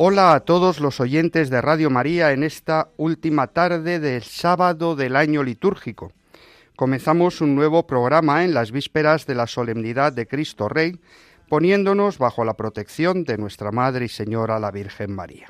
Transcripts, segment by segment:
Hola a todos los oyentes de Radio María en esta última tarde del sábado del año litúrgico. Comenzamos un nuevo programa en las vísperas de la solemnidad de Cristo Rey, poniéndonos bajo la protección de nuestra Madre y Señora la Virgen María.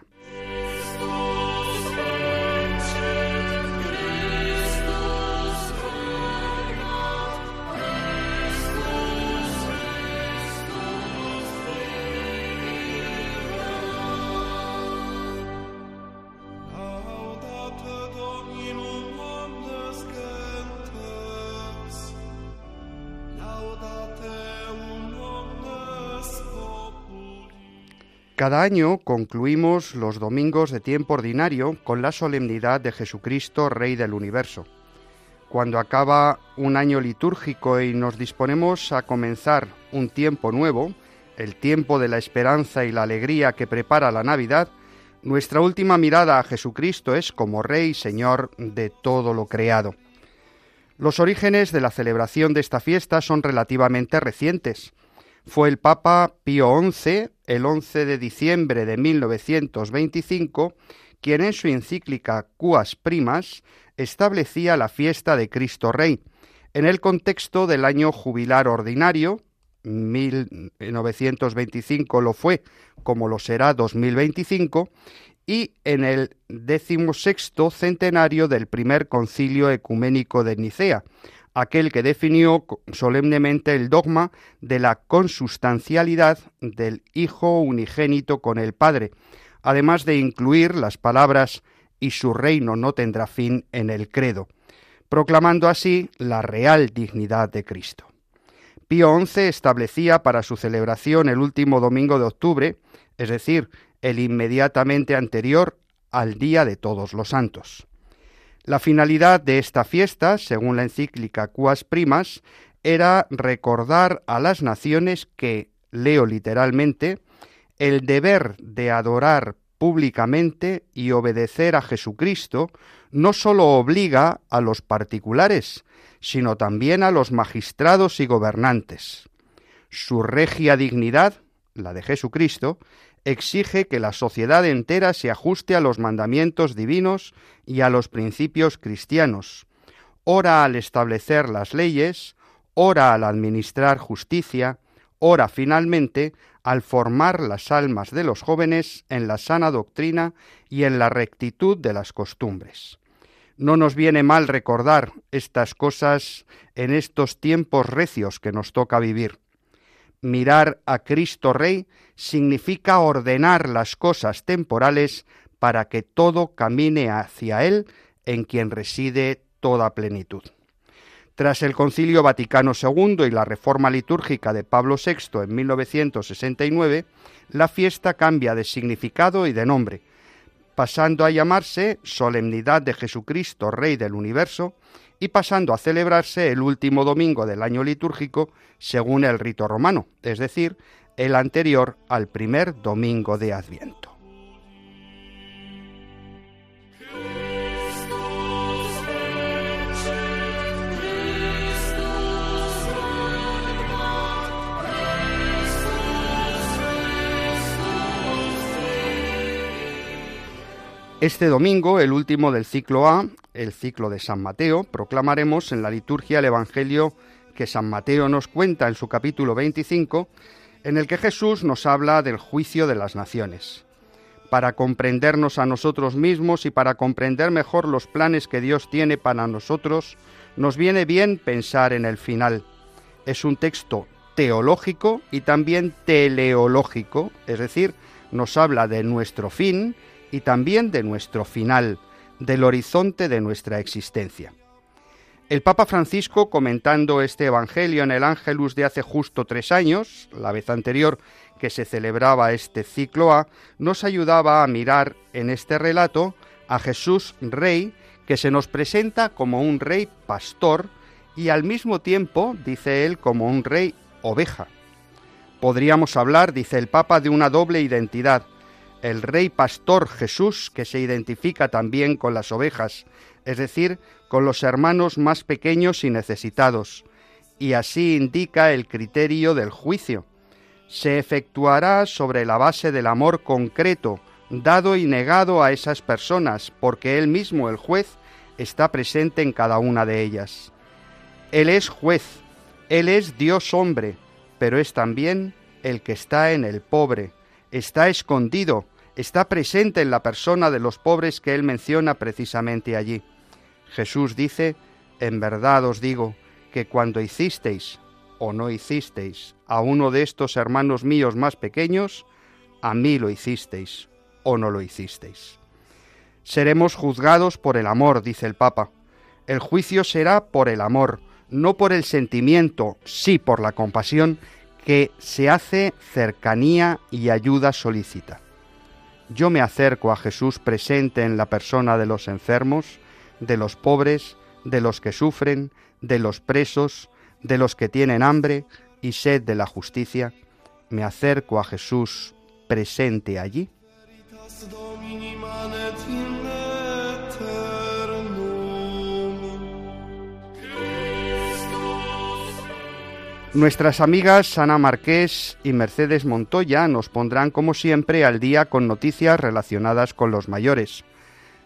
Cada año concluimos los domingos de tiempo ordinario con la solemnidad de Jesucristo, Rey del Universo. Cuando acaba un año litúrgico y nos disponemos a comenzar un tiempo nuevo, el tiempo de la esperanza y la alegría que prepara la Navidad, nuestra última mirada a Jesucristo es como Rey y Señor de todo lo creado. Los orígenes de la celebración de esta fiesta son relativamente recientes. Fue el Papa Pío XI, el 11 de diciembre de 1925, quien en su encíclica Cuas Primas establecía la fiesta de Cristo Rey, en el contexto del año jubilar ordinario, 1925 lo fue, como lo será 2025, y en el decimosexto centenario del primer concilio ecuménico de Nicea, aquel que definió solemnemente el dogma de la consustancialidad del Hijo unigénito con el Padre, además de incluir las palabras y su reino no tendrá fin en el credo, proclamando así la real dignidad de Cristo. Pío XI establecía para su celebración el último domingo de octubre, es decir, el inmediatamente anterior al Día de Todos los Santos. La finalidad de esta fiesta, según la encíclica Cuas Primas, era recordar a las naciones que, leo literalmente, el deber de adorar públicamente y obedecer a Jesucristo no sólo obliga a los particulares, sino también a los magistrados y gobernantes. Su regia dignidad, la de Jesucristo, exige que la sociedad entera se ajuste a los mandamientos divinos y a los principios cristianos, ora al establecer las leyes, ora al administrar justicia, ora finalmente al formar las almas de los jóvenes en la sana doctrina y en la rectitud de las costumbres. No nos viene mal recordar estas cosas en estos tiempos recios que nos toca vivir. Mirar a Cristo Rey significa ordenar las cosas temporales para que todo camine hacia Él, en quien reside toda plenitud. Tras el Concilio Vaticano II y la reforma litúrgica de Pablo VI en 1969, la fiesta cambia de significado y de nombre, pasando a llamarse Solemnidad de Jesucristo, Rey del Universo, y pasando a celebrarse el último domingo del año litúrgico según el rito romano, es decir, el anterior al primer domingo de Adviento. Este domingo, el último del ciclo A, el ciclo de San Mateo, proclamaremos en la liturgia el Evangelio que San Mateo nos cuenta en su capítulo 25, en el que Jesús nos habla del juicio de las naciones. Para comprendernos a nosotros mismos y para comprender mejor los planes que Dios tiene para nosotros, nos viene bien pensar en el final. Es un texto teológico y también teleológico, es decir, nos habla de nuestro fin y también de nuestro final, del horizonte de nuestra existencia. El Papa Francisco, comentando este Evangelio en el Ángelus de hace justo tres años, la vez anterior que se celebraba este ciclo A, nos ayudaba a mirar en este relato a Jesús Rey, que se nos presenta como un rey pastor y al mismo tiempo, dice él, como un rey oveja. Podríamos hablar, dice el Papa, de una doble identidad. El rey pastor Jesús, que se identifica también con las ovejas, es decir, con los hermanos más pequeños y necesitados, y así indica el criterio del juicio. Se efectuará sobre la base del amor concreto, dado y negado a esas personas, porque él mismo, el juez, está presente en cada una de ellas. Él es juez, Él es Dios hombre, pero es también el que está en el pobre, está escondido, está presente en la persona de los pobres que Él menciona precisamente allí. Jesús dice, en verdad os digo, que cuando hicisteis o no hicisteis a uno de estos hermanos míos más pequeños, a mí lo hicisteis o no lo hicisteis. Seremos juzgados por el amor, dice el Papa. El juicio será por el amor, no por el sentimiento, sí por la compasión, que se hace cercanía y ayuda solícita. Yo me acerco a Jesús presente en la persona de los enfermos, de los pobres, de los que sufren, de los presos, de los que tienen hambre y sed de la justicia. Me acerco a Jesús presente allí. Nuestras amigas Ana Marqués y Mercedes Montoya nos pondrán como siempre al día con noticias relacionadas con los mayores.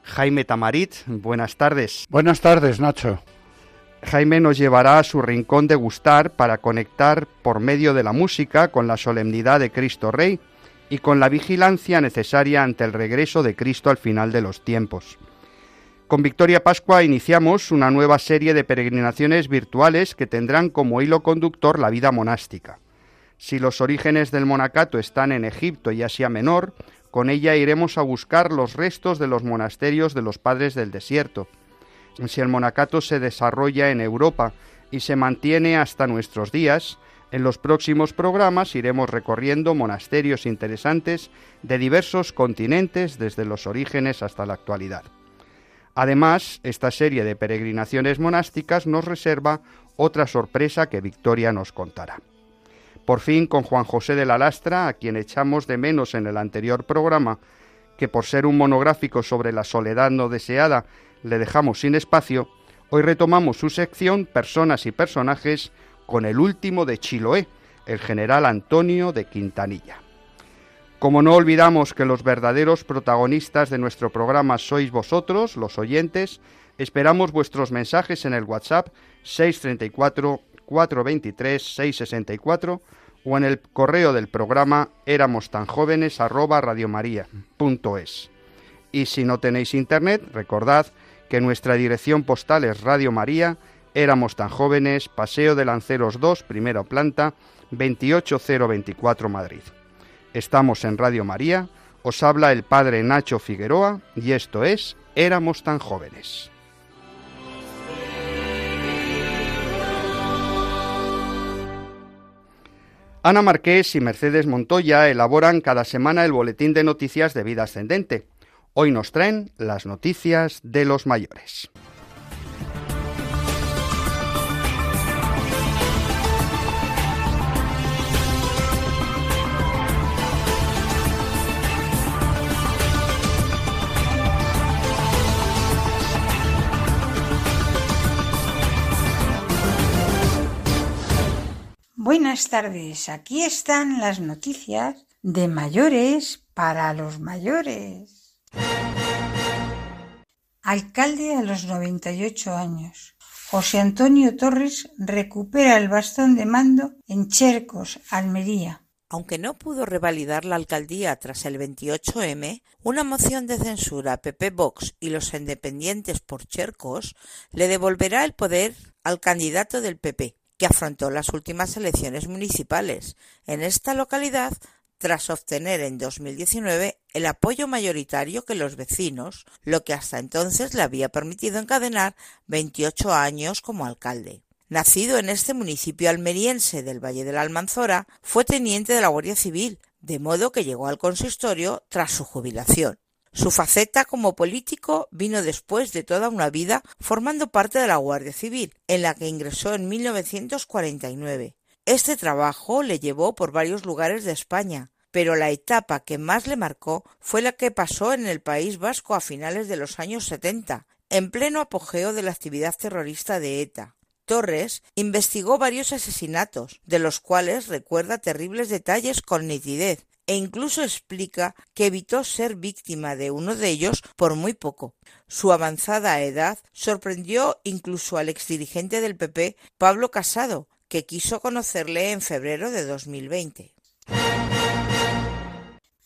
Jaime Tamarit, buenas tardes. Buenas tardes, Nacho. Jaime nos llevará a su rincón de gustar para conectar por medio de la música con la solemnidad de Cristo Rey y con la vigilancia necesaria ante el regreso de Cristo al final de los tiempos. Con Victoria Pascua iniciamos una nueva serie de peregrinaciones virtuales que tendrán como hilo conductor la vida monástica. Si los orígenes del monacato están en Egipto y Asia Menor, con ella iremos a buscar los restos de los monasterios de los padres del desierto. Si el monacato se desarrolla en Europa y se mantiene hasta nuestros días, en los próximos programas iremos recorriendo monasterios interesantes de diversos continentes desde los orígenes hasta la actualidad. Además, esta serie de peregrinaciones monásticas nos reserva otra sorpresa que Victoria nos contará. Por fin, con Juan José de la Lastra, a quien echamos de menos en el anterior programa, que por ser un monográfico sobre la soledad no deseada le dejamos sin espacio, hoy retomamos su sección Personas y Personajes con el último de Chiloé, el general Antonio de Quintanilla. Como no olvidamos que los verdaderos protagonistas de nuestro programa sois vosotros, los oyentes, esperamos vuestros mensajes en el WhatsApp 634 423 664 o en el correo del programa éramos tan jóvenes Y si no tenéis internet, recordad que nuestra dirección postal es Radio María, éramos tan jóvenes, Paseo de Lanceros 2, primera planta, 28024 Madrid. Estamos en Radio María, os habla el padre Nacho Figueroa y esto es Éramos tan jóvenes. Ana Marqués y Mercedes Montoya elaboran cada semana el boletín de noticias de vida ascendente. Hoy nos traen las noticias de los mayores. Buenas tardes, aquí están las noticias de mayores para los mayores. Alcalde a los 98 años. José Antonio Torres recupera el bastón de mando en Chercos, Almería. Aunque no pudo revalidar la alcaldía tras el 28M, una moción de censura PP Vox y los independientes por Chercos le devolverá el poder al candidato del PP, afrontó las últimas elecciones municipales. En esta localidad tras obtener en 2019 el apoyo mayoritario que los vecinos, lo que hasta entonces le había permitido encadenar 28 años como alcalde. Nacido en este municipio almeriense del Valle de la Almanzora, fue teniente de la Guardia Civil, de modo que llegó al consistorio tras su jubilación. Su faceta como político vino después de toda una vida formando parte de la Guardia Civil, en la que ingresó en 1949. Este trabajo le llevó por varios lugares de España, pero la etapa que más le marcó fue la que pasó en el País Vasco a finales de los años 70, en pleno apogeo de la actividad terrorista de ETA. Torres investigó varios asesinatos, de los cuales recuerda terribles detalles con nitidez, e incluso explica que evitó ser víctima de uno de ellos por muy poco. Su avanzada edad sorprendió incluso al exdirigente del PP, Pablo Casado, que quiso conocerle en febrero de 2020.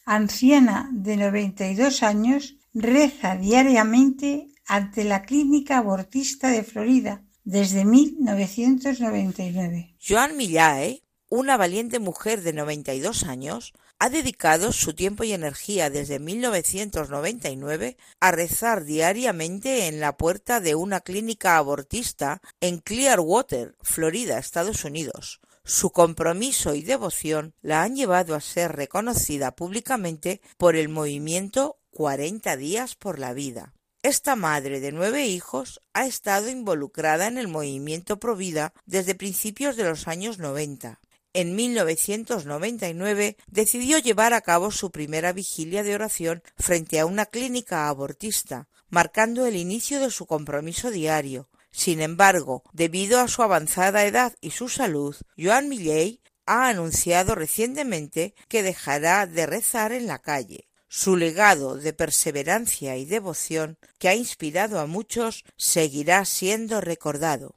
Anciana de 92 años, reza diariamente ante la clínica abortista de Florida desde 1999. Joan Millae, una valiente mujer de 92 años, ha dedicado su tiempo y energía desde 1999 a rezar diariamente en la puerta de una clínica abortista en Clearwater, Florida, Estados Unidos. Su compromiso y devoción la han llevado a ser reconocida públicamente por el movimiento 40 días por la vida. Esta madre de nueve hijos ha estado involucrada en el movimiento Provida desde principios de los años 90 en 1999 decidió llevar a cabo su primera vigilia de oración frente a una clínica abortista, marcando el inicio de su compromiso diario. Sin embargo, debido a su avanzada edad y su salud, Joan Milley ha anunciado recientemente que dejará de rezar en la calle. Su legado de perseverancia y devoción, que ha inspirado a muchos, seguirá siendo recordado.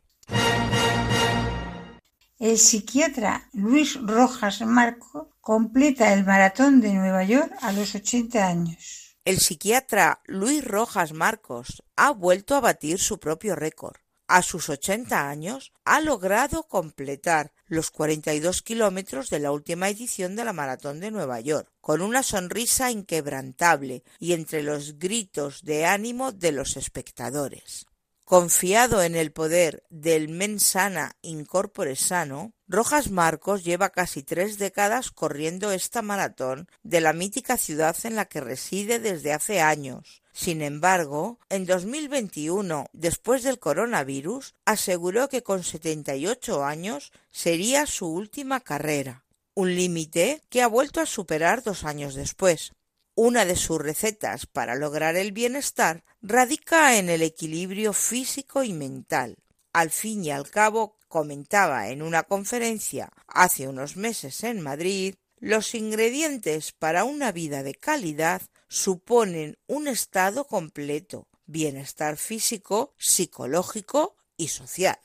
El psiquiatra Luis Rojas Marco completa el maratón de Nueva York a los 80 años. El psiquiatra Luis Rojas Marcos ha vuelto a batir su propio récord. A sus 80 años ha logrado completar los 42 kilómetros de la última edición de la Maratón de Nueva York, con una sonrisa inquebrantable y entre los gritos de ánimo de los espectadores. Confiado en el poder del mens sana in corpore sano, Rojas Marcos lleva casi tres décadas corriendo esta maratón de la mítica ciudad en la que reside desde hace años. Sin embargo, en 2021, después del coronavirus, aseguró que con 78 años sería su última carrera, un límite que ha vuelto a superar dos años después. Una de sus recetas para lograr el bienestar radica en el equilibrio físico y mental. Al fin y al cabo, comentaba en una conferencia hace unos meses en Madrid, los ingredientes para una vida de calidad suponen un estado completo, bienestar físico, psicológico y social.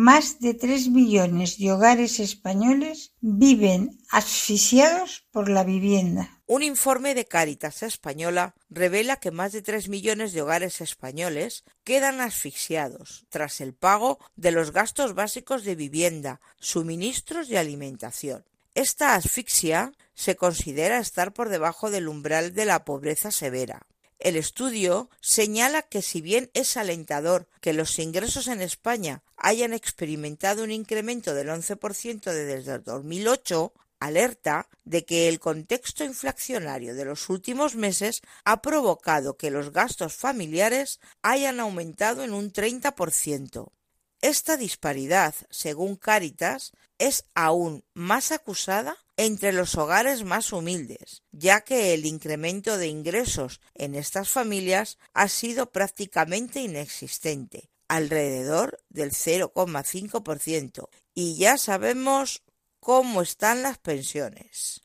Más de tres millones de hogares españoles viven asfixiados por la vivienda. Un informe de Cáritas Española revela que más de tres millones de hogares españoles quedan asfixiados tras el pago de los gastos básicos de vivienda, suministros y alimentación. Esta asfixia se considera estar por debajo del umbral de la pobreza severa. El estudio señala que si bien es alentador que los ingresos en España hayan experimentado un incremento del 11% desde el 2008, alerta de que el contexto inflacionario de los últimos meses ha provocado que los gastos familiares hayan aumentado en un 30%. Esta disparidad, según Cáritas, es aún más acusada entre los hogares más humildes, ya que el incremento de ingresos en estas familias ha sido prácticamente inexistente, alrededor del 0,5%, y ya sabemos cómo están las pensiones.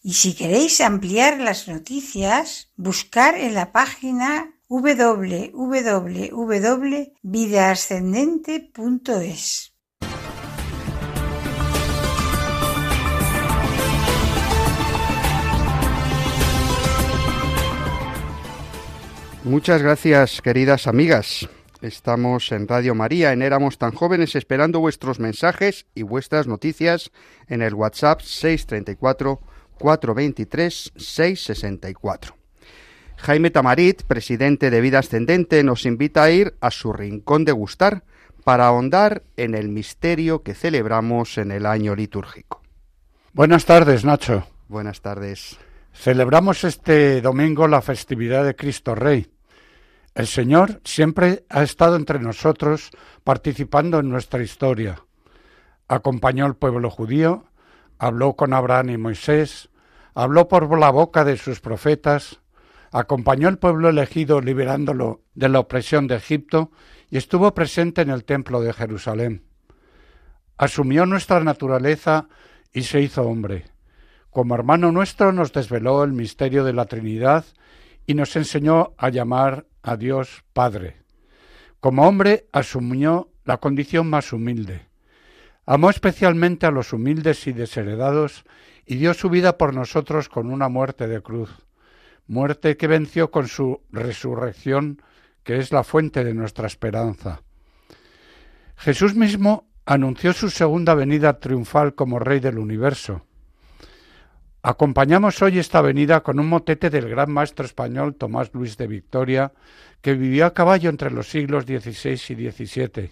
Y si queréis ampliar las noticias, buscar en la página www.vidaascendente.es. Muchas gracias, queridas amigas. Estamos en Radio María, en Éramos tan jóvenes, esperando vuestros mensajes y vuestras noticias en el WhatsApp 634 423 664. Jaime Tamarit, presidente de Vida Ascendente, nos invita a ir a su rincón de gustar para ahondar en el misterio que celebramos en el año litúrgico. Buenas tardes, Nacho. Buenas tardes. Celebramos este domingo la festividad de Cristo Rey. El Señor siempre ha estado entre nosotros participando en nuestra historia. Acompañó al pueblo judío, habló con Abraham y Moisés, habló por la boca de sus profetas, acompañó al pueblo elegido liberándolo de la opresión de Egipto y estuvo presente en el templo de Jerusalén. Asumió nuestra naturaleza y se hizo hombre. Como hermano nuestro nos desveló el misterio de la Trinidad y nos enseñó a llamar a Dios Padre. Como hombre asumió la condición más humilde. Amó especialmente a los humildes y desheredados y dio su vida por nosotros con una muerte de cruz muerte que venció con su resurrección, que es la fuente de nuestra esperanza. Jesús mismo anunció su segunda venida triunfal como Rey del universo. Acompañamos hoy esta venida con un motete del gran maestro español Tomás Luis de Victoria, que vivió a caballo entre los siglos XVI y XVII.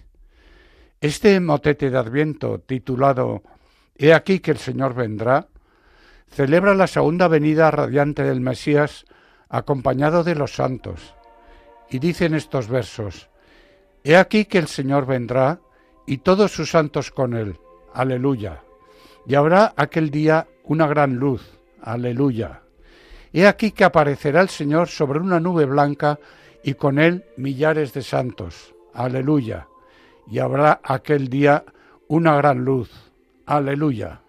Este motete de Adviento, titulado He aquí que el Señor vendrá, celebra la segunda venida radiante del Mesías acompañado de los santos. Y dicen estos versos, He aquí que el Señor vendrá y todos sus santos con él. Aleluya. Y habrá aquel día una gran luz. Aleluya. He aquí que aparecerá el Señor sobre una nube blanca y con él millares de santos. Aleluya. Y habrá aquel día una gran luz. Aleluya.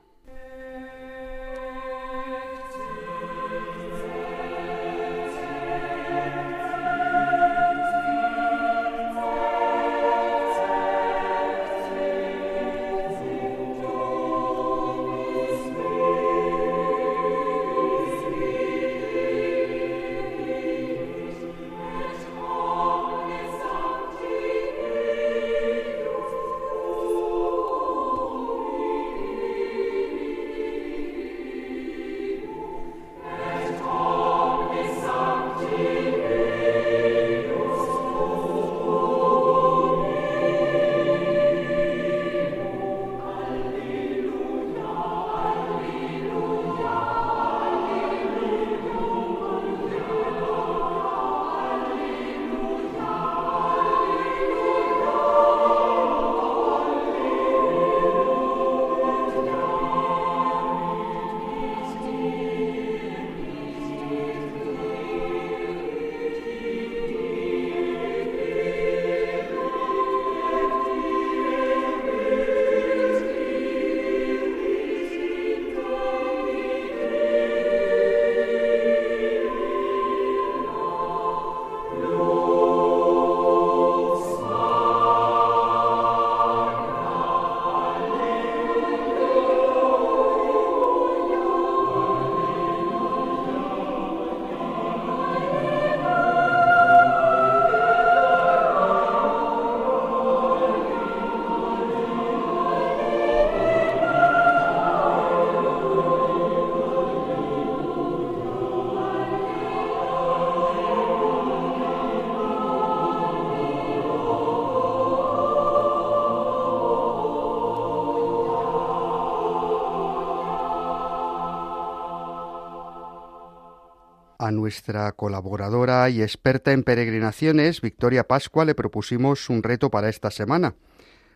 Nuestra colaboradora y experta en peregrinaciones, Victoria Pascua, le propusimos un reto para esta semana.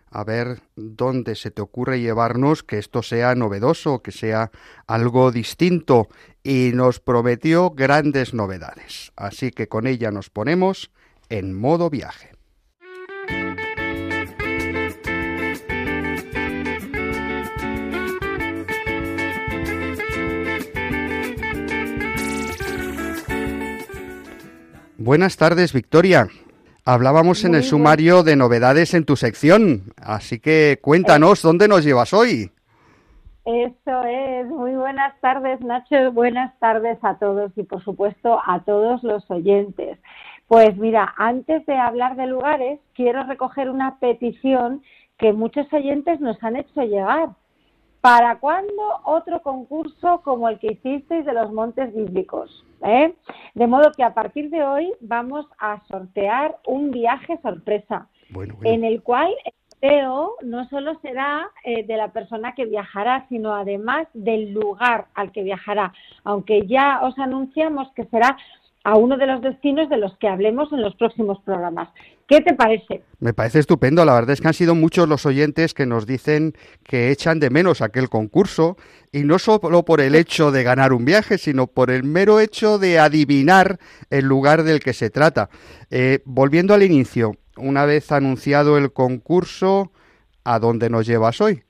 A ver dónde se te ocurre llevarnos que esto sea novedoso, que sea algo distinto, y nos prometió grandes novedades. Así que con ella nos ponemos en modo viaje. Buenas tardes, Victoria. Hablábamos en el sumario de novedades en tu sección, así que cuéntanos, ¿dónde nos llevas hoy? Eso es, muy buenas tardes Nacho, buenas tardes a todos y por supuesto a todos los oyentes. Pues mira, antes de hablar de lugares, quiero recoger una petición que muchos oyentes nos han hecho llegar. ¿Para cuándo otro concurso como el que hicisteis de los montes bíblicos? ¿Eh? De modo que a partir de hoy vamos a sortear un viaje sorpresa, Bueno, bueno. en el cual el sorteo no solo será eh, de la persona que viajará, sino además del lugar al que viajará, aunque ya os anunciamos que será a uno de los destinos de los que hablemos en los próximos programas. ¿Qué te parece? Me parece estupendo, la verdad es que han sido muchos los oyentes que nos dicen que echan de menos aquel concurso y no solo por el hecho de ganar un viaje, sino por el mero hecho de adivinar el lugar del que se trata. Eh, volviendo al inicio, una vez anunciado el concurso, ¿a dónde nos llevas hoy?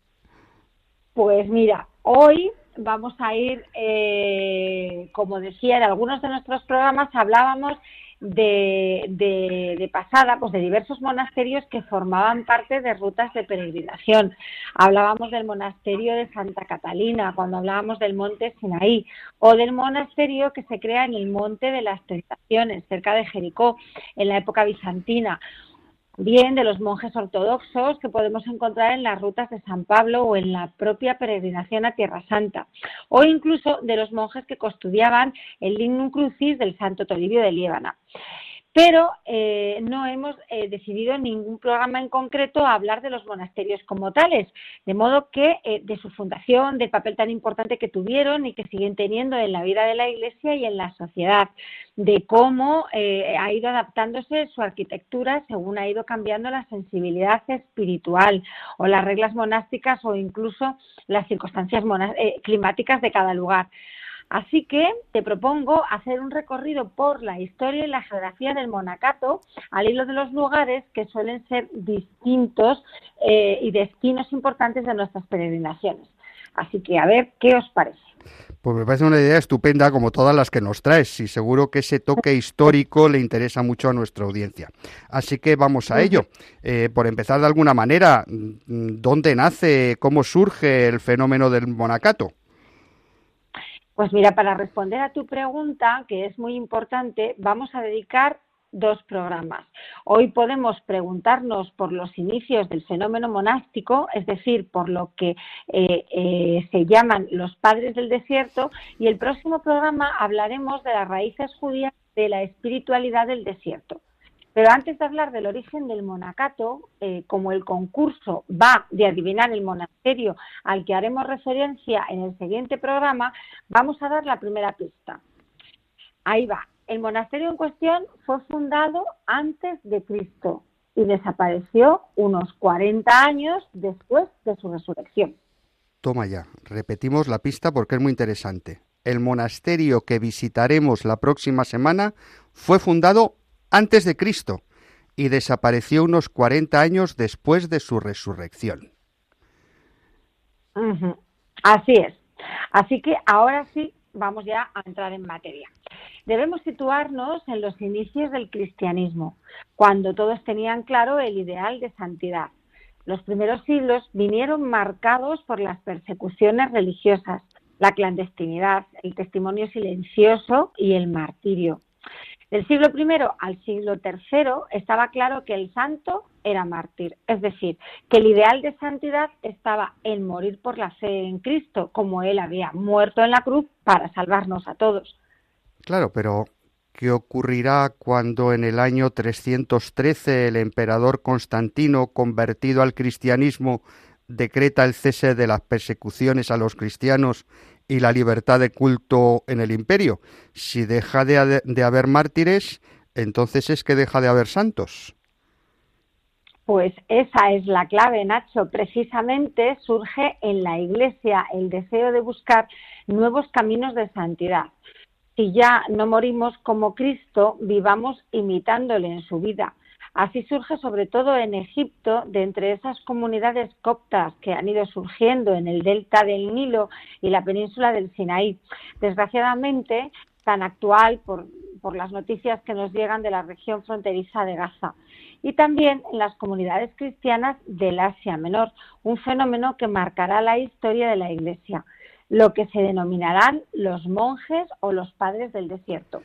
Pues mira, hoy vamos a ir, eh, como decía, en algunos de nuestros programas hablábamos de, de, de, pasada, pues de diversos monasterios que formaban parte de rutas de peregrinación. Hablábamos del monasterio de Santa Catalina, cuando hablábamos del monte Sinaí, o del monasterio que se crea en el monte de las Tentaciones, cerca de Jericó, en la época bizantina bien de los monjes ortodoxos que podemos encontrar en las rutas de San Pablo o en la propia peregrinación a Tierra Santa, o incluso de los monjes que custodiaban el Lignum Crucis del Santo Toribio de Liébana. Pero eh, no hemos eh, decidido en ningún programa en concreto hablar de los monasterios como tales, de modo que eh, de su fundación, del papel tan importante que tuvieron y que siguen teniendo en la vida de la Iglesia y en la sociedad, de cómo ha ido adaptándose su arquitectura según ha ido cambiando la sensibilidad espiritual o las reglas monásticas o incluso las circunstancias climáticas de cada lugar. Así que te propongo hacer un recorrido por la historia y la geografía del monacato al hilo de los lugares que suelen ser distintos eh, y destinos importantes de nuestras peregrinaciones. Así que a ver qué os parece. Pues me parece una idea estupenda como todas las que nos traes y seguro que ese toque histórico le interesa mucho a nuestra audiencia. Así que vamos a ello. Eh, por empezar de alguna manera, ¿dónde nace, cómo surge el fenómeno del monacato? Pues mira, para responder a tu pregunta, que es muy importante, vamos a dedicar dos programas. Hoy podemos preguntarnos por los inicios del fenómeno monástico, es decir, por lo que eh, eh, se llaman los padres del desierto, y el próximo programa hablaremos de las raíces judías de la espiritualidad del desierto. Pero antes de hablar del origen del monacato, eh, como el concurso va de adivinar el monasterio al que haremos referencia en el siguiente programa, vamos a dar la primera pista. Ahí va. El monasterio en cuestión fue fundado antes de Cristo y desapareció unos 40 años después de su resurrección. Toma ya, repetimos la pista porque es muy interesante. El monasterio que visitaremos la próxima semana fue fundado antes de Cristo y desapareció unos 40 años después de su resurrección. Así es. Así que ahora sí vamos ya a entrar en materia. Debemos situarnos en los inicios del cristianismo, cuando todos tenían claro el ideal de santidad. Los primeros siglos vinieron marcados por las persecuciones religiosas, la clandestinidad, el testimonio silencioso y el martirio. Del siglo I al siglo III estaba claro que el santo era mártir, es decir, que el ideal de santidad estaba en morir por la fe en Cristo, como él había muerto en la cruz para salvarnos a todos. Claro, pero ¿qué ocurrirá cuando en el año 313 el emperador Constantino, convertido al cristianismo, decreta el cese de las persecuciones a los cristianos y la libertad de culto en el imperio. Si deja de, de, haber mártires, entonces es que deja de haber santos. Pues esa es la clave, Nacho. Precisamente surge en la Iglesia el deseo de buscar nuevos caminos de santidad. Si ya no morimos como Cristo, vivamos imitándole en su vida. Así surge sobre todo en Egipto, de entre esas comunidades coptas que han ido surgiendo en el delta del Nilo y la península del Sinaí. Desgraciadamente, tan actual por, las noticias que nos llegan de la región fronteriza de Gaza. Y también en las comunidades cristianas del Asia Menor, un fenómeno que marcará la historia de la Iglesia, lo que se denominarán los monjes o los padres del desierto.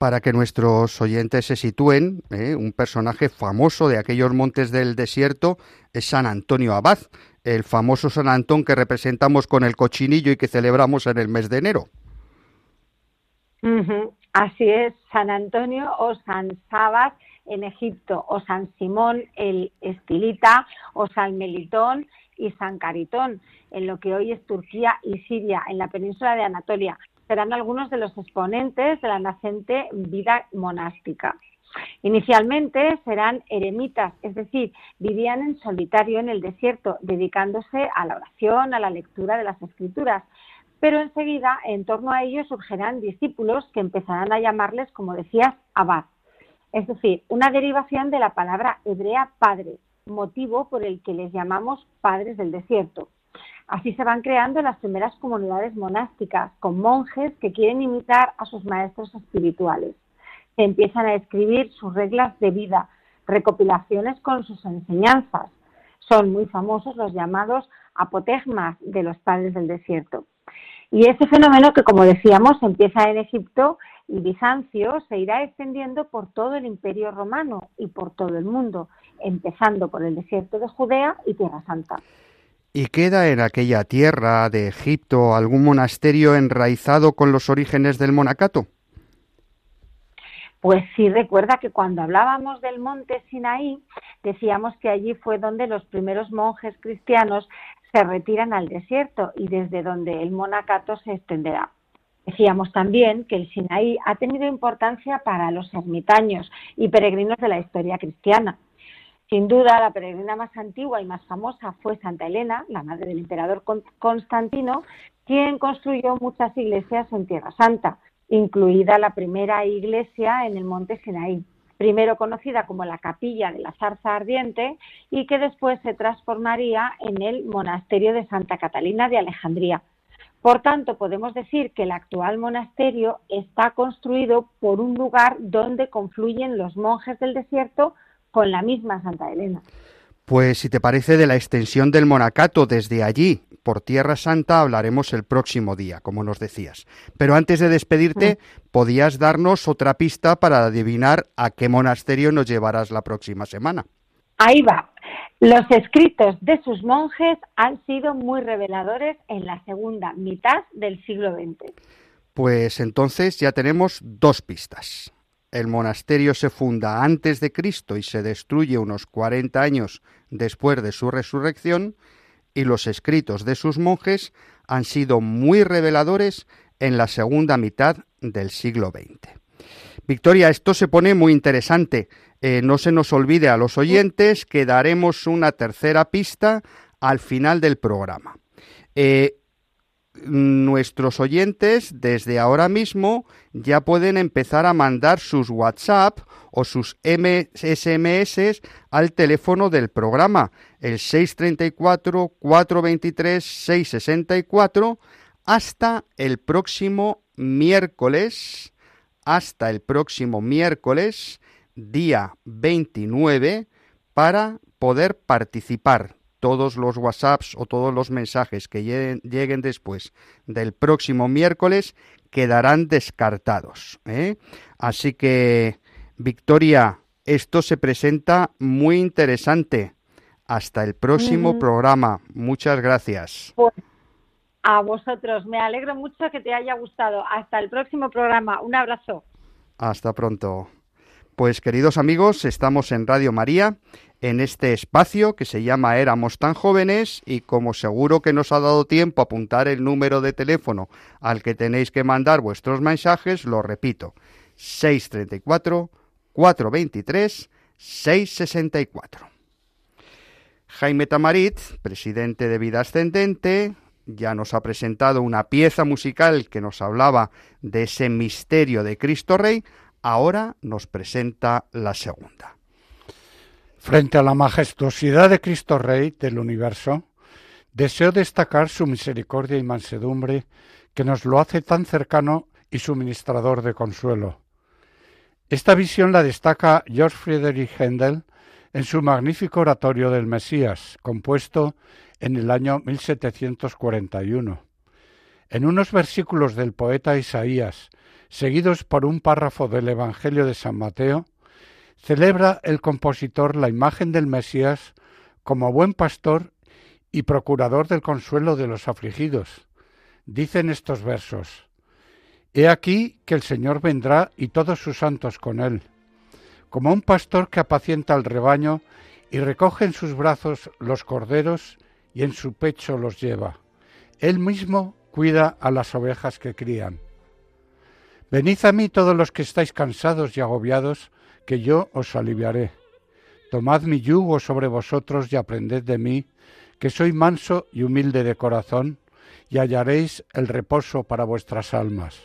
Para que nuestros oyentes se sitúen, ¿eh? un personaje famoso de aquellos montes del desierto es San Antonio Abad, el famoso San Antón que representamos con el cochinillo y que celebramos en el mes de enero. Así es, San Antonio o San Sabas en Egipto, o San Simón el Estilita, o San Melitón y San Caritón, en lo que hoy es Turquía y Siria, en la península de Anatolia. Serán algunos de los exponentes de la nacente vida monástica. Inicialmente serán eremitas, es decir, vivían en solitario en el desierto, dedicándose a la oración, a la lectura de las escrituras. Pero enseguida, en torno a ellos surgirán discípulos que empezarán a llamarles, como decías, abad. Es decir, una derivación de la palabra hebrea padre, motivo por el que les llamamos padres del desierto. Así se van creando las primeras comunidades monásticas, con monjes que quieren imitar a sus maestros espirituales se empiezan a escribir sus reglas de vida, recopilaciones con sus enseñanzas. Son muy famosos los llamados apotegmas de los padres del desierto. Y ese fenómeno que, como decíamos, empieza en Egipto y Bizancio se irá extendiendo por todo el imperio romano y por todo el mundo, empezando por el desierto de Judea y Tierra Santa. ¿Y queda en aquella tierra de Egipto algún monasterio enraizado con los orígenes del monacato? Pues sí, recuerda que cuando hablábamos del monte Sinaí, decíamos que allí fue donde los primeros monjes cristianos se retiran al desierto y desde donde el monacato se extenderá. Decíamos también que el Sinaí ha tenido importancia para los ermitaños y peregrinos de la historia cristiana. Sin duda, la peregrina más antigua y más famosa fue Santa Elena, la madre del emperador Constantino, quien construyó muchas iglesias en Tierra Santa incluida la primera iglesia en el monte Sinaí, primero conocida como la capilla de la zarza ardiente y que después se transformaría en el monasterio de Santa Catalina de Alejandría. Por tanto, podemos decir que el actual monasterio está construido por un lugar donde confluyen los monjes del desierto con la misma Santa Elena. Pues si te parece de la extensión del monacato desde allí por Tierra Santa hablaremos el próximo día, como nos decías. Pero antes de despedirte, ¿podías darnos otra pista para adivinar a qué monasterio nos llevarás la próxima semana? Ahí va. Los escritos de sus monjes han sido muy reveladores en la segunda mitad del siglo XX. Pues entonces ya tenemos dos pistas. El monasterio se funda antes de Cristo y se destruye unos 40 años después de su resurrección, y los escritos de sus monjes han sido muy reveladores en la segunda mitad del siglo XX. Victoria, esto se pone muy interesante. Eh, no se nos olvide a los oyentes que daremos una tercera pista al final del programa. Eh, nuestros oyentes desde ahora mismo ya pueden empezar a mandar sus WhatsApp o sus SMS al teléfono del programa, el 634 423 664 hasta el próximo miércoles, hasta el próximo miércoles, día 29, para poder participar todos los WhatsApps o todos los mensajes que lleguen, después del próximo miércoles quedarán descartados. ¿eh? Así que, Victoria, esto se presenta muy interesante. Hasta el próximo programa. Muchas gracias. Pues a vosotros. Me alegro mucho que te haya gustado. Hasta el próximo programa. Un abrazo. Hasta pronto. Pues queridos amigos, estamos en Radio María en este espacio que se llama Éramos tan jóvenes y como seguro que nos ha dado tiempo a apuntar el número de teléfono al que tenéis que mandar vuestros mensajes, lo repito, 634 423 664. Jaime Tamarit, presidente de Vida Ascendente, ya nos ha presentado una pieza musical que nos hablaba de ese misterio de Cristo Rey, ahora nos presenta la segunda. Frente a la majestuosidad de Cristo Rey del universo, deseo destacar su misericordia y mansedumbre que nos lo hace tan cercano y suministrador de consuelo. Esta visión la destaca George Friedrich Händel en su magnífico oratorio del Mesías, compuesto en el año 1741. En unos versículos del poeta Isaías, seguidos por un párrafo del Evangelio de San Mateo, celebra el compositor la imagen del Mesías como buen pastor y procurador del consuelo de los afligidos. Dicen estos versos, He aquí que el Señor vendrá y todos sus santos con él, como un pastor que apacienta al rebaño y recoge en sus brazos los corderos y en su pecho los lleva. Él mismo cuida a las ovejas que crían. Venid a mí todos los que estáis cansados y agobiados, que yo os aliviaré. Tomad mi yugo sobre vosotros y aprended de mí, que soy manso y humilde de corazón, y hallaréis el reposo para vuestras almas.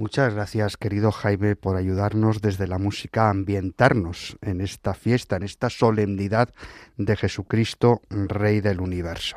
Muchas gracias, querido Jaime, por ayudarnos desde la música a ambientarnos en esta fiesta, en esta solemnidad de Jesucristo, Rey del Universo.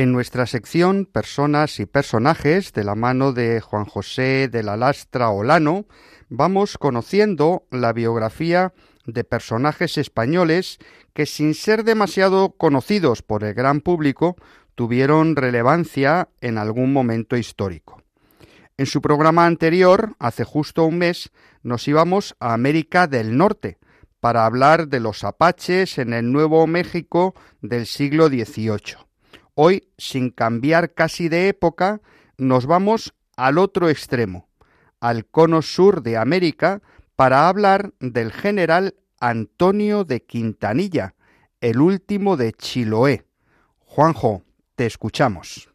En nuestra sección Personas y Personajes, de la mano de Juan José de la Lastra Olano, vamos conociendo la biografía de personajes españoles que, sin ser demasiado conocidos por el gran público, tuvieron relevancia en algún momento histórico. En su programa anterior, hace justo un mes, nos íbamos a América del Norte para hablar de los apaches en el Nuevo México del siglo XVIII. Hoy, sin cambiar casi de época, nos vamos al otro extremo, al cono sur de América, para hablar del general Antonio de Quintanilla, el último de Chiloé. Juanjo, te escuchamos.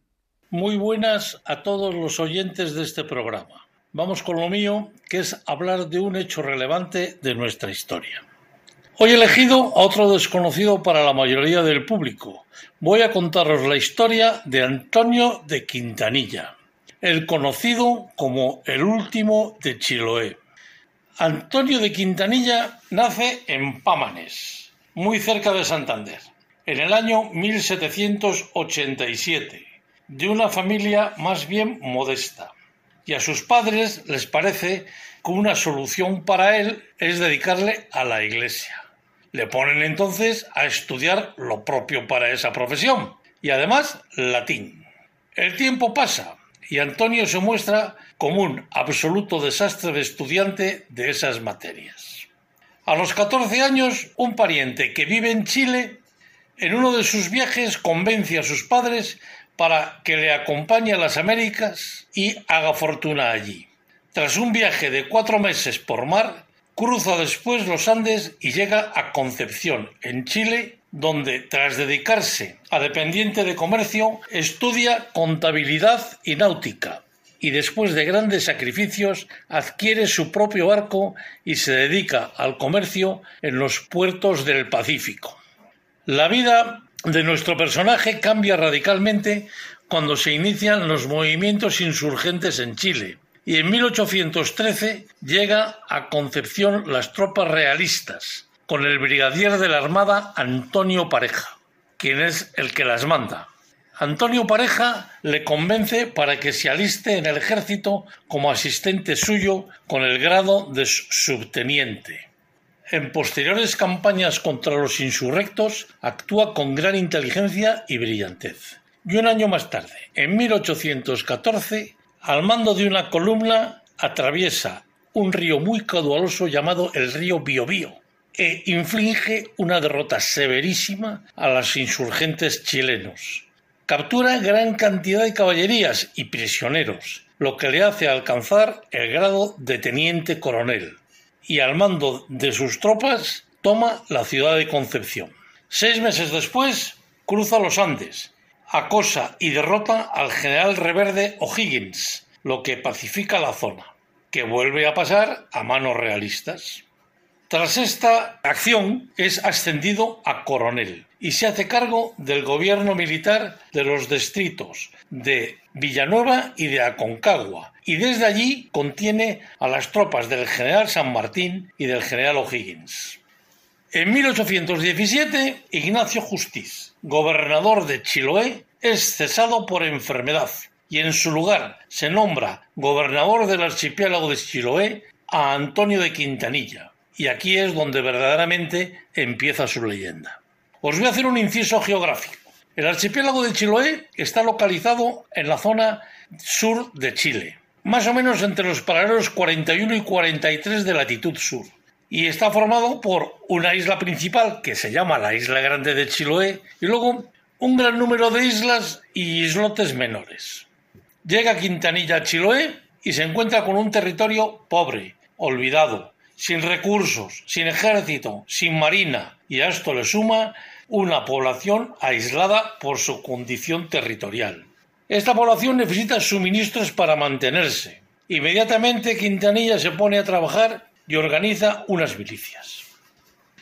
Muy buenas a todos los oyentes de este programa. Vamos con lo mío, que es hablar de un hecho relevante de nuestra historia. Hoy he elegido a otro desconocido para la mayoría del público. Voy a contaros la historia de Antonio de Quintanilla, el conocido como el último de Chiloé. Antonio de Quintanilla nace en Pámanes, muy cerca de Santander, en el año 1787, de una familia más bien modesta. Y a sus padres les parece que una solución para él es dedicarle a la iglesia. Le ponen entonces a estudiar lo propio para esa profesión y además latín. El tiempo pasa y Antonio se muestra como un absoluto desastre de estudiante de esas materias. A los 14 años, un pariente que vive en Chile, en uno de sus viajes convence a sus padres para que le acompañe a las Américas y haga fortuna allí. Tras un viaje de cuatro meses por mar, Cruza después los Andes y llega a Concepción, en Chile, donde, tras dedicarse a dependiente de comercio, estudia contabilidad y náutica, y después de grandes sacrificios adquiere su propio barco y se dedica al comercio en los puertos del Pacífico. La vida de nuestro personaje cambia radicalmente cuando se inician los movimientos insurgentes en Chile, y en 1813 llega a Concepción las tropas realistas, con el brigadier de la Armada Antonio Pareja, quien es el que las manda. Antonio Pareja le convence para que se aliste en el ejército como asistente suyo con el grado de subteniente. En posteriores campañas contra los insurrectos actúa con gran inteligencia y brillantez. Y un año más tarde, en 1814, al mando de una columna atraviesa un río muy caudaloso llamado el río Biobío e inflige una derrota severísima a los insurgentes chilenos. Captura gran cantidad de caballerías y prisioneros, lo que le hace alcanzar el grado de teniente coronel, y al mando de sus tropas toma la ciudad de Concepción. Seis meses después cruza los Andes acosa y derrota al general reverde O'Higgins, lo que pacifica la zona, que vuelve a pasar a manos realistas. Tras esta acción es ascendido a coronel y se hace cargo del gobierno militar de los distritos de Villanueva y de Aconcagua, y desde allí contiene a las tropas del general San Martín y del general O'Higgins. En 1817, Ignacio Justiz, gobernador de Chiloé, es cesado por enfermedad y en su lugar se nombra gobernador del archipiélago de Chiloé a Antonio de Quintanilla. Y aquí es donde verdaderamente empieza su leyenda. Os voy a hacer un inciso geográfico. El archipiélago de Chiloé está localizado en la zona sur de Chile, más o menos entre los paralelos 41 y 43 de latitud sur, y está formado por una isla principal que se llama la Isla Grande de Chiloé y luego un gran número de islas y islotes menores. Llega Quintanilla a Chiloé y se encuentra con un territorio pobre, olvidado, sin recursos, sin ejército, sin marina, y a esto le suma una población aislada por su condición territorial. Esta población necesita suministros para mantenerse. Inmediatamente Quintanilla se pone a trabajar y organiza unas milicias.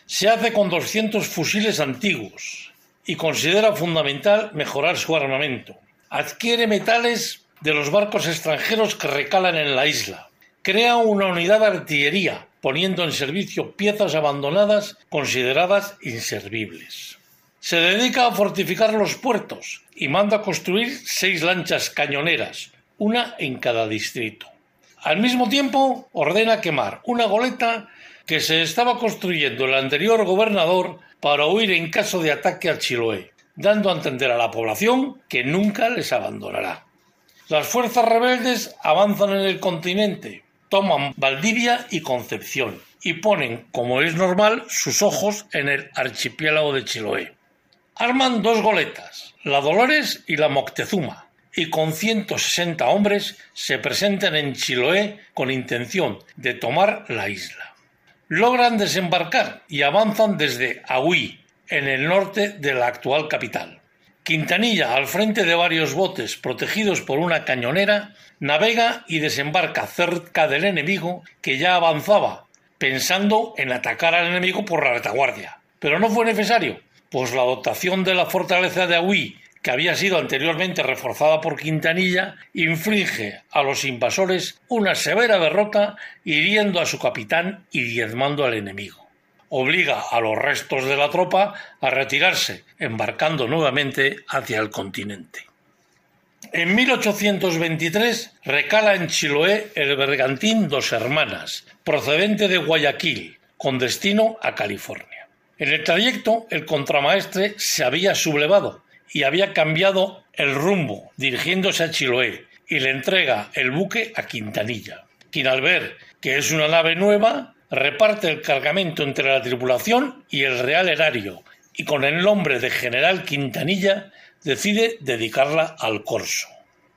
Se hace con 200 fusiles antiguos y considera fundamental mejorar su armamento. Adquiere metales de los barcos extranjeros que recalan en la isla. Crea una unidad de artillería, poniendo en servicio piezas abandonadas consideradas inservibles. Se dedica a fortificar los puertos y manda construir seis lanchas cañoneras, una en cada distrito. Al mismo tiempo, ordena quemar una goleta que se estaba construyendo el anterior gobernador para huir en caso de ataque a Chiloé, dando a entender a la población que nunca les abandonará. Las fuerzas rebeldes avanzan en el continente, toman Valdivia y Concepción y ponen, como es normal, sus ojos en el archipiélago de Chiloé. Arman dos goletas, la Dolores y la Moctezuma, y con 160 hombres se presentan en Chiloé con intención de tomar la isla. Logran desembarcar y avanzan desde Ahuí, en el norte de la actual capital. Quintanilla, al frente de varios botes protegidos por una cañonera, navega y desembarca cerca del enemigo que ya avanzaba, pensando en atacar al enemigo por la retaguardia. Pero no fue necesario, pues la dotación de la fortaleza de Ahuí, que había sido anteriormente reforzada por Quintanilla, inflige a los invasores una severa derrota, hiriendo a su capitán y diezmando al enemigo obliga a los restos de la tropa a retirarse, embarcando nuevamente hacia el continente. En 1823 recala en Chiloé el bergantín Dos Hermanas, procedente de Guayaquil, con destino a California. En el trayecto, el contramaestre se había sublevado y había cambiado el rumbo, dirigiéndose a Chiloé, y le entrega el buque a Quintanilla, quien al ver que es una nave nueva, reparte el cargamento entre la tripulación y el Real Erario, y con el nombre de General Quintanilla decide dedicarla al corso.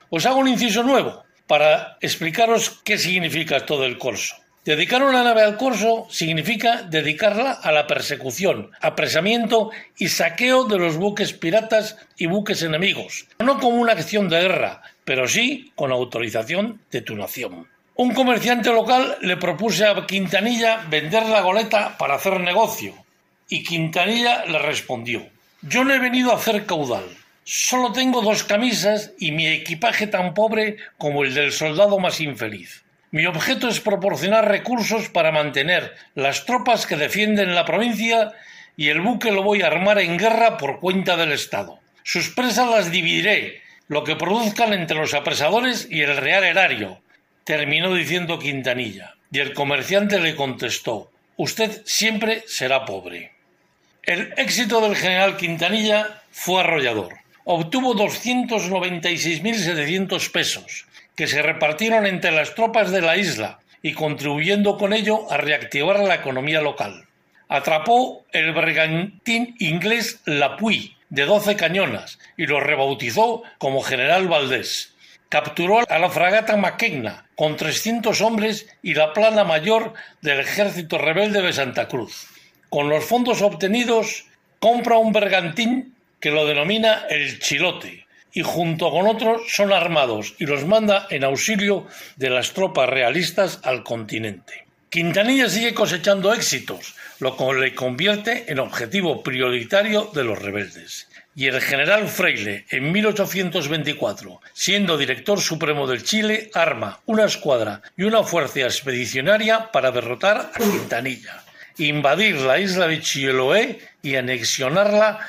Os hago un inciso nuevo para explicaros qué significa todo el corso. Dedicar una nave al corso significa dedicarla a la persecución, apresamiento y saqueo de los buques piratas y buques enemigos, no como una acción de guerra, pero sí con autorización de tu nación. Un comerciante local le propuse a Quintanilla vender la goleta para hacer negocio, y Quintanilla le respondió Yo no he venido a hacer caudal. Solo tengo dos camisas y mi equipaje tan pobre como el del soldado más infeliz. Mi objeto es proporcionar recursos para mantener las tropas que defienden la provincia y el buque lo voy a armar en guerra por cuenta del Estado. Sus presas las dividiré, lo que produzcan entre los apresadores y el real erario, terminó diciendo Quintanilla, y el comerciante le contestó Usted siempre será pobre. El éxito del general Quintanilla fue arrollador. Obtuvo 296.700 pesos, que se repartieron entre las tropas de la isla y contribuyendo con ello a reactivar la economía local. Atrapó el bergantín inglés La Puy, de 12 cañonas, y lo rebautizó como General Valdés capturó a la fragata Maquegna con 300 hombres y la plana mayor del ejército rebelde de Santa Cruz. Con los fondos obtenidos compra un bergantín que lo denomina el Chilote y junto con otros son armados y los manda en auxilio de las tropas realistas al continente. Quintanilla sigue cosechando éxitos, lo que le convierte en objetivo prioritario de los rebeldes. Y el general Freire, en 1824, siendo director supremo del Chile, arma una escuadra y una fuerza expedicionaria para derrotar a Quintanilla, invadir la isla de Chiloé y anexionarla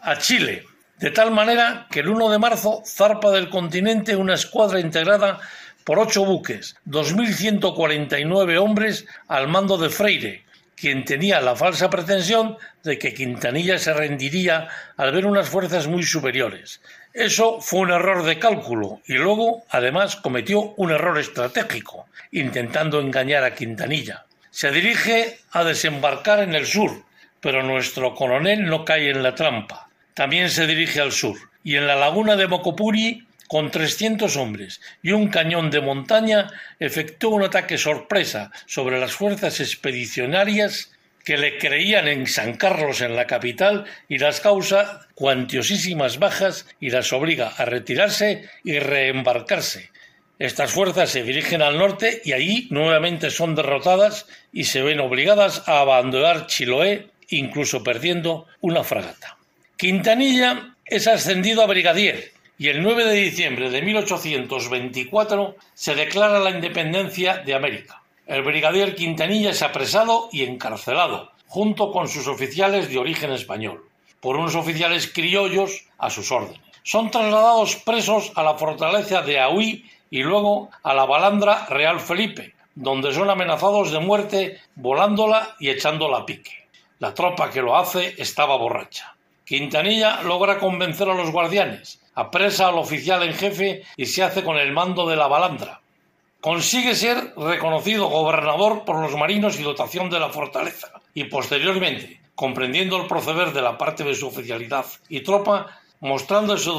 a Chile, de tal manera que el 1 de marzo zarpa del continente una escuadra integrada por ocho buques, 2.149 hombres al mando de Freire, quien tenía la falsa pretensión de que Quintanilla se rendiría al ver unas fuerzas muy superiores. Eso fue un error de cálculo y luego, además, cometió un error estratégico, intentando engañar a Quintanilla. Se dirige a desembarcar en el sur, pero nuestro coronel no cae en la trampa. También se dirige al sur, y en la laguna de Mocopuri con 300 hombres y un cañón de montaña, efectuó un ataque sorpresa sobre las fuerzas expedicionarias que le creían en San Carlos en la capital y las causa cuantiosísimas bajas y las obliga a retirarse y reembarcarse. Estas fuerzas se dirigen al norte y allí nuevamente son derrotadas y se ven obligadas a abandonar Chiloé, incluso perdiendo una fragata. Quintanilla es ascendido a brigadier y el 9 de diciembre de 1824 se declara la independencia de América. El brigadier Quintanilla es apresado y encarcelado, junto con sus oficiales de origen español, por unos oficiales criollos a sus órdenes. Son trasladados presos a la fortaleza de Ahuí y luego a la balandra Real Felipe, donde son amenazados de muerte volándola y echándola a pique. La tropa que lo hace estaba borracha. Quintanilla logra convencer a los guardianes, apresa al oficial en jefe y se hace con el mando de la balandra. Consigue ser reconocido gobernador por los marinos y dotación de la fortaleza, y posteriormente, comprendiendo el proceder de la parte de su oficialidad y tropa, mostrándose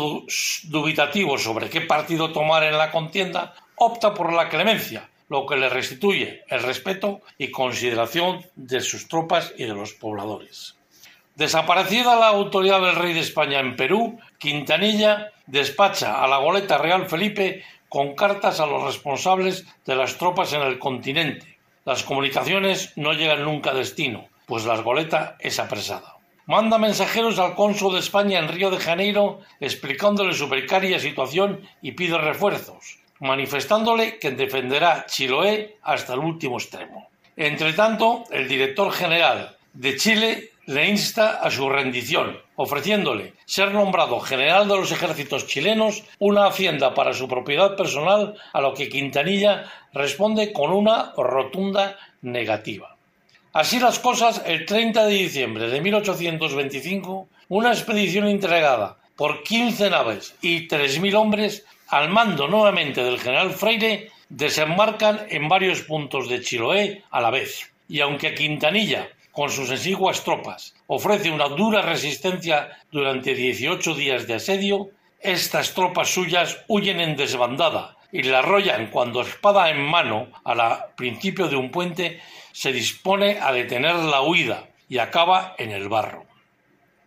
dubitativo sobre qué partido tomar en la contienda, opta por la clemencia, lo que le restituye el respeto y consideración de sus tropas y de los pobladores. Desaparecida la autoridad del rey de España en Perú, Quintanilla despacha a la goleta Real Felipe con cartas a los responsables de las tropas en el continente. Las comunicaciones no llegan nunca a destino, pues la goleta es apresada. Manda mensajeros al cónsul de España en Río de Janeiro explicándole su precaria situación y pide refuerzos, manifestándole que defenderá Chiloé hasta el último extremo. Entretanto, el director general de Chile le insta a su rendición, ofreciéndole ser nombrado general de los ejércitos chilenos, una hacienda para su propiedad personal, a lo que Quintanilla responde con una rotunda negativa. Así las cosas, el 30 de diciembre de 1825, una expedición entregada por 15 naves y 3.000 hombres, al mando nuevamente del general Freire, desembarcan en varios puntos de Chiloé a la vez. Y aunque Quintanilla con sus exiguas tropas, ofrece una dura resistencia durante 18 días de asedio, estas tropas suyas huyen en desbandada y le arrollan cuando, espada en mano, al principio de un puente, se dispone a detener la huida y acaba en el barro.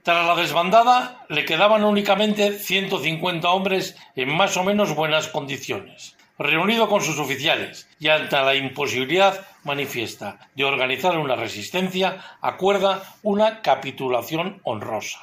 Tras la desbandada le quedaban únicamente 150 hombres en más o menos buenas condiciones reunido con sus oficiales y ante la imposibilidad manifiesta de organizar una resistencia, acuerda una capitulación honrosa.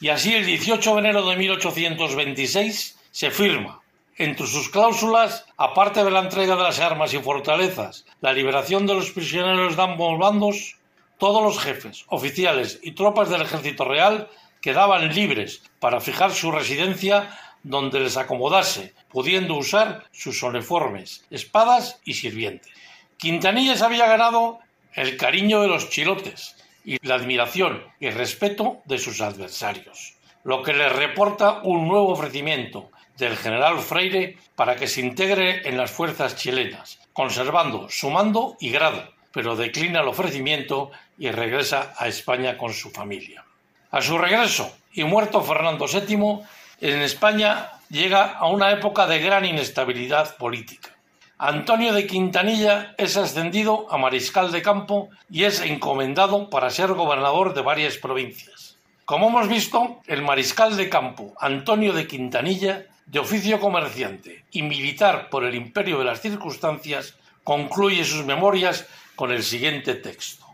Y así el 18 de enero de 1826 se firma entre sus cláusulas, aparte de la entrega de las armas y fortalezas, la liberación de los prisioneros de ambos bandos, todos los jefes, oficiales y tropas del ejército real quedaban libres para fijar su residencia donde les acomodase, pudiendo usar sus uniformes, espadas y sirvientes. Quintanilla se había ganado el cariño de los chilotes y la admiración y respeto de sus adversarios, lo que le reporta un nuevo ofrecimiento del general Freire para que se integre en las fuerzas chilenas, conservando su mando y grado, pero declina el ofrecimiento y regresa a España con su familia. A su regreso y muerto Fernando VII, en España llega a una época de gran inestabilidad política. Antonio de Quintanilla es ascendido a mariscal de campo y es encomendado para ser gobernador de varias provincias. Como hemos visto, el mariscal de campo Antonio de Quintanilla, de oficio comerciante y militar por el imperio de las circunstancias, concluye sus memorias con el siguiente texto.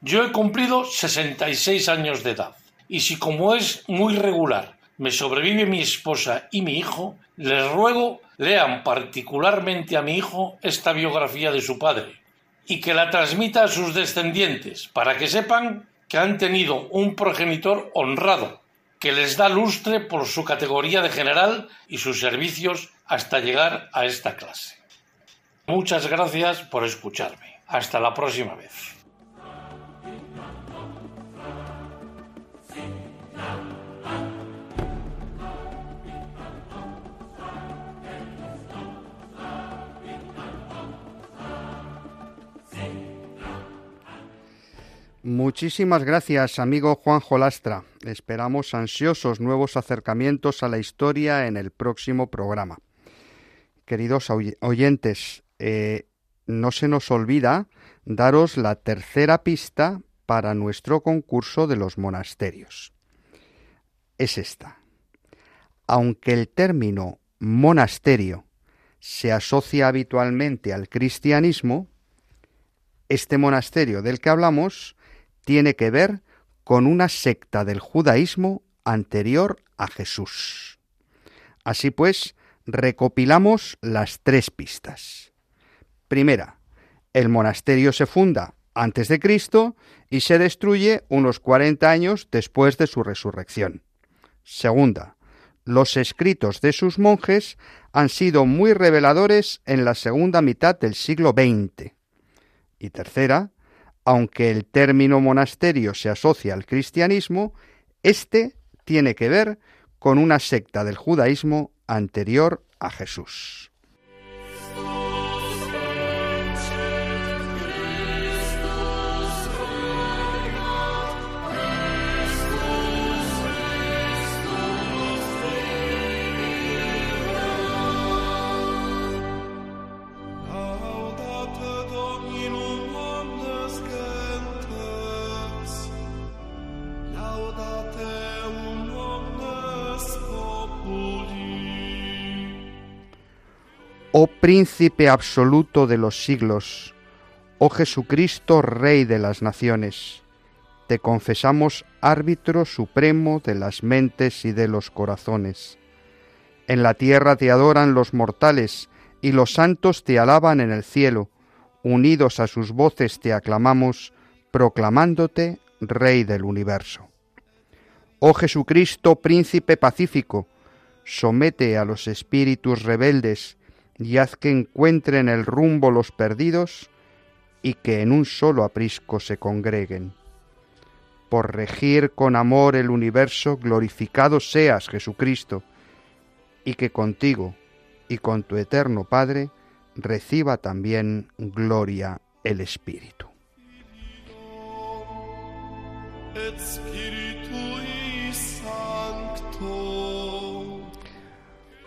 Yo he cumplido 66 años de edad y si como es muy regular me sobrevive mi esposa y mi hijo, les ruego lean particularmente a mi hijo esta biografía de su padre y que la transmita a sus descendientes para que sepan que han tenido un progenitor honrado que les da lustre por su categoría de general y sus servicios hasta llegar a esta clase. Muchas gracias por escucharme. Hasta la próxima vez. Muchísimas gracias, amigo Juanjo Lastra. Esperamos ansiosos nuevos acercamientos a la historia en el próximo programa. Queridos oyentes, eh, no se nos olvida daros la tercera pista para nuestro concurso de los monasterios. Es esta. Aunque el término monasterio se asocia habitualmente al cristianismo, este monasterio del que hablamos tiene que ver con una secta del judaísmo anterior a Jesús. Así pues, recopilamos las tres pistas. Primera, el monasterio se funda antes de Cristo y se destruye unos 40 años después de su resurrección. Segunda, los escritos de sus monjes han sido muy reveladores en la segunda mitad del siglo XX. Y tercera, aunque el término monasterio se asocia al cristianismo, este tiene que ver con una secta del judaísmo anterior a Jesús. Oh príncipe absoluto de los siglos, oh Jesucristo, Rey de las naciones, te confesamos árbitro supremo de las mentes y de los corazones. En la tierra te adoran los mortales, y los santos te alaban en el cielo, unidos a sus voces te aclamamos, proclamándote Rey del universo. Oh Jesucristo, príncipe pacífico, somete a los espíritus rebeldes, y haz que encuentren el rumbo los perdidos y que en un solo aprisco se congreguen. Por regir con amor el universo, glorificado seas, Jesucristo, y que contigo y con tu eterno Padre reciba también gloria el Espíritu.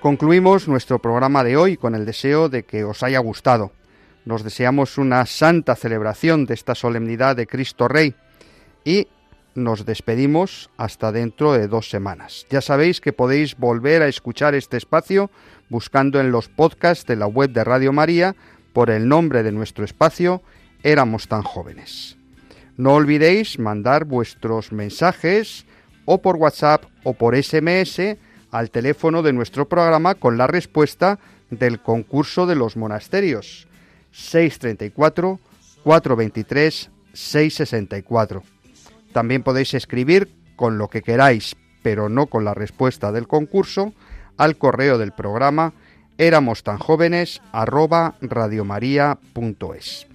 Concluimos nuestro programa de hoy con el deseo de que os haya gustado. Nos deseamos una santa celebración de esta solemnidad de Cristo Rey y nos despedimos hasta dentro de dos semanas. Ya sabéis que podéis volver a escuchar este espacio buscando en los podcasts de la web de Radio María por el nombre de nuestro espacio Éramos tan jóvenes. No olvidéis mandar vuestros mensajes o por WhatsApp o por SMS al teléfono de nuestro programa con la respuesta del concurso de los monasterios 634 423 664. También podéis escribir con lo que queráis, pero no con la respuesta del concurso, al correo del programa éramos tan jóvenes radiomaria.es.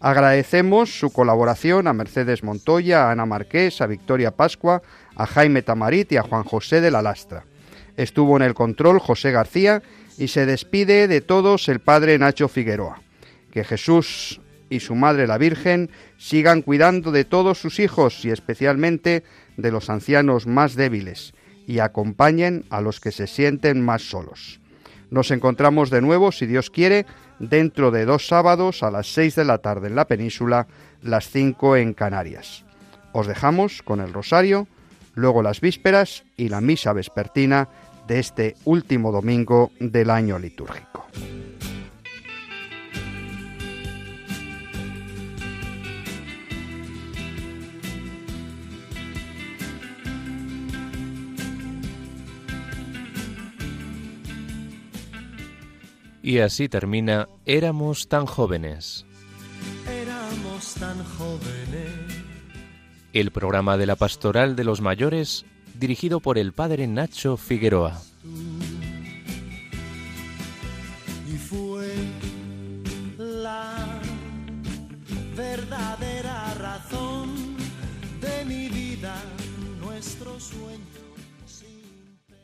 Agradecemos su colaboración a Mercedes Montoya, a Ana Marqués, a Victoria Pascua, a Jaime Tamarit y a Juan José de la Lastra. Estuvo en el control José García y se despide de todos el padre Nacho Figueroa. Que Jesús y su madre la Virgen sigan cuidando de todos sus hijos y especialmente de los ancianos más débiles y acompañen a los que se sienten más solos. Nos encontramos de nuevo, si Dios quiere, dentro de dos sábados a las seis de la tarde en la península, las cinco en Canarias. Os dejamos con el rosario, luego las vísperas y la misa vespertina de este último domingo del año litúrgico. Y así termina Éramos tan jóvenes. Éramos tan jóvenes. El programa de la Pastoral de los Mayores dirigido por el padre Nacho Figueroa.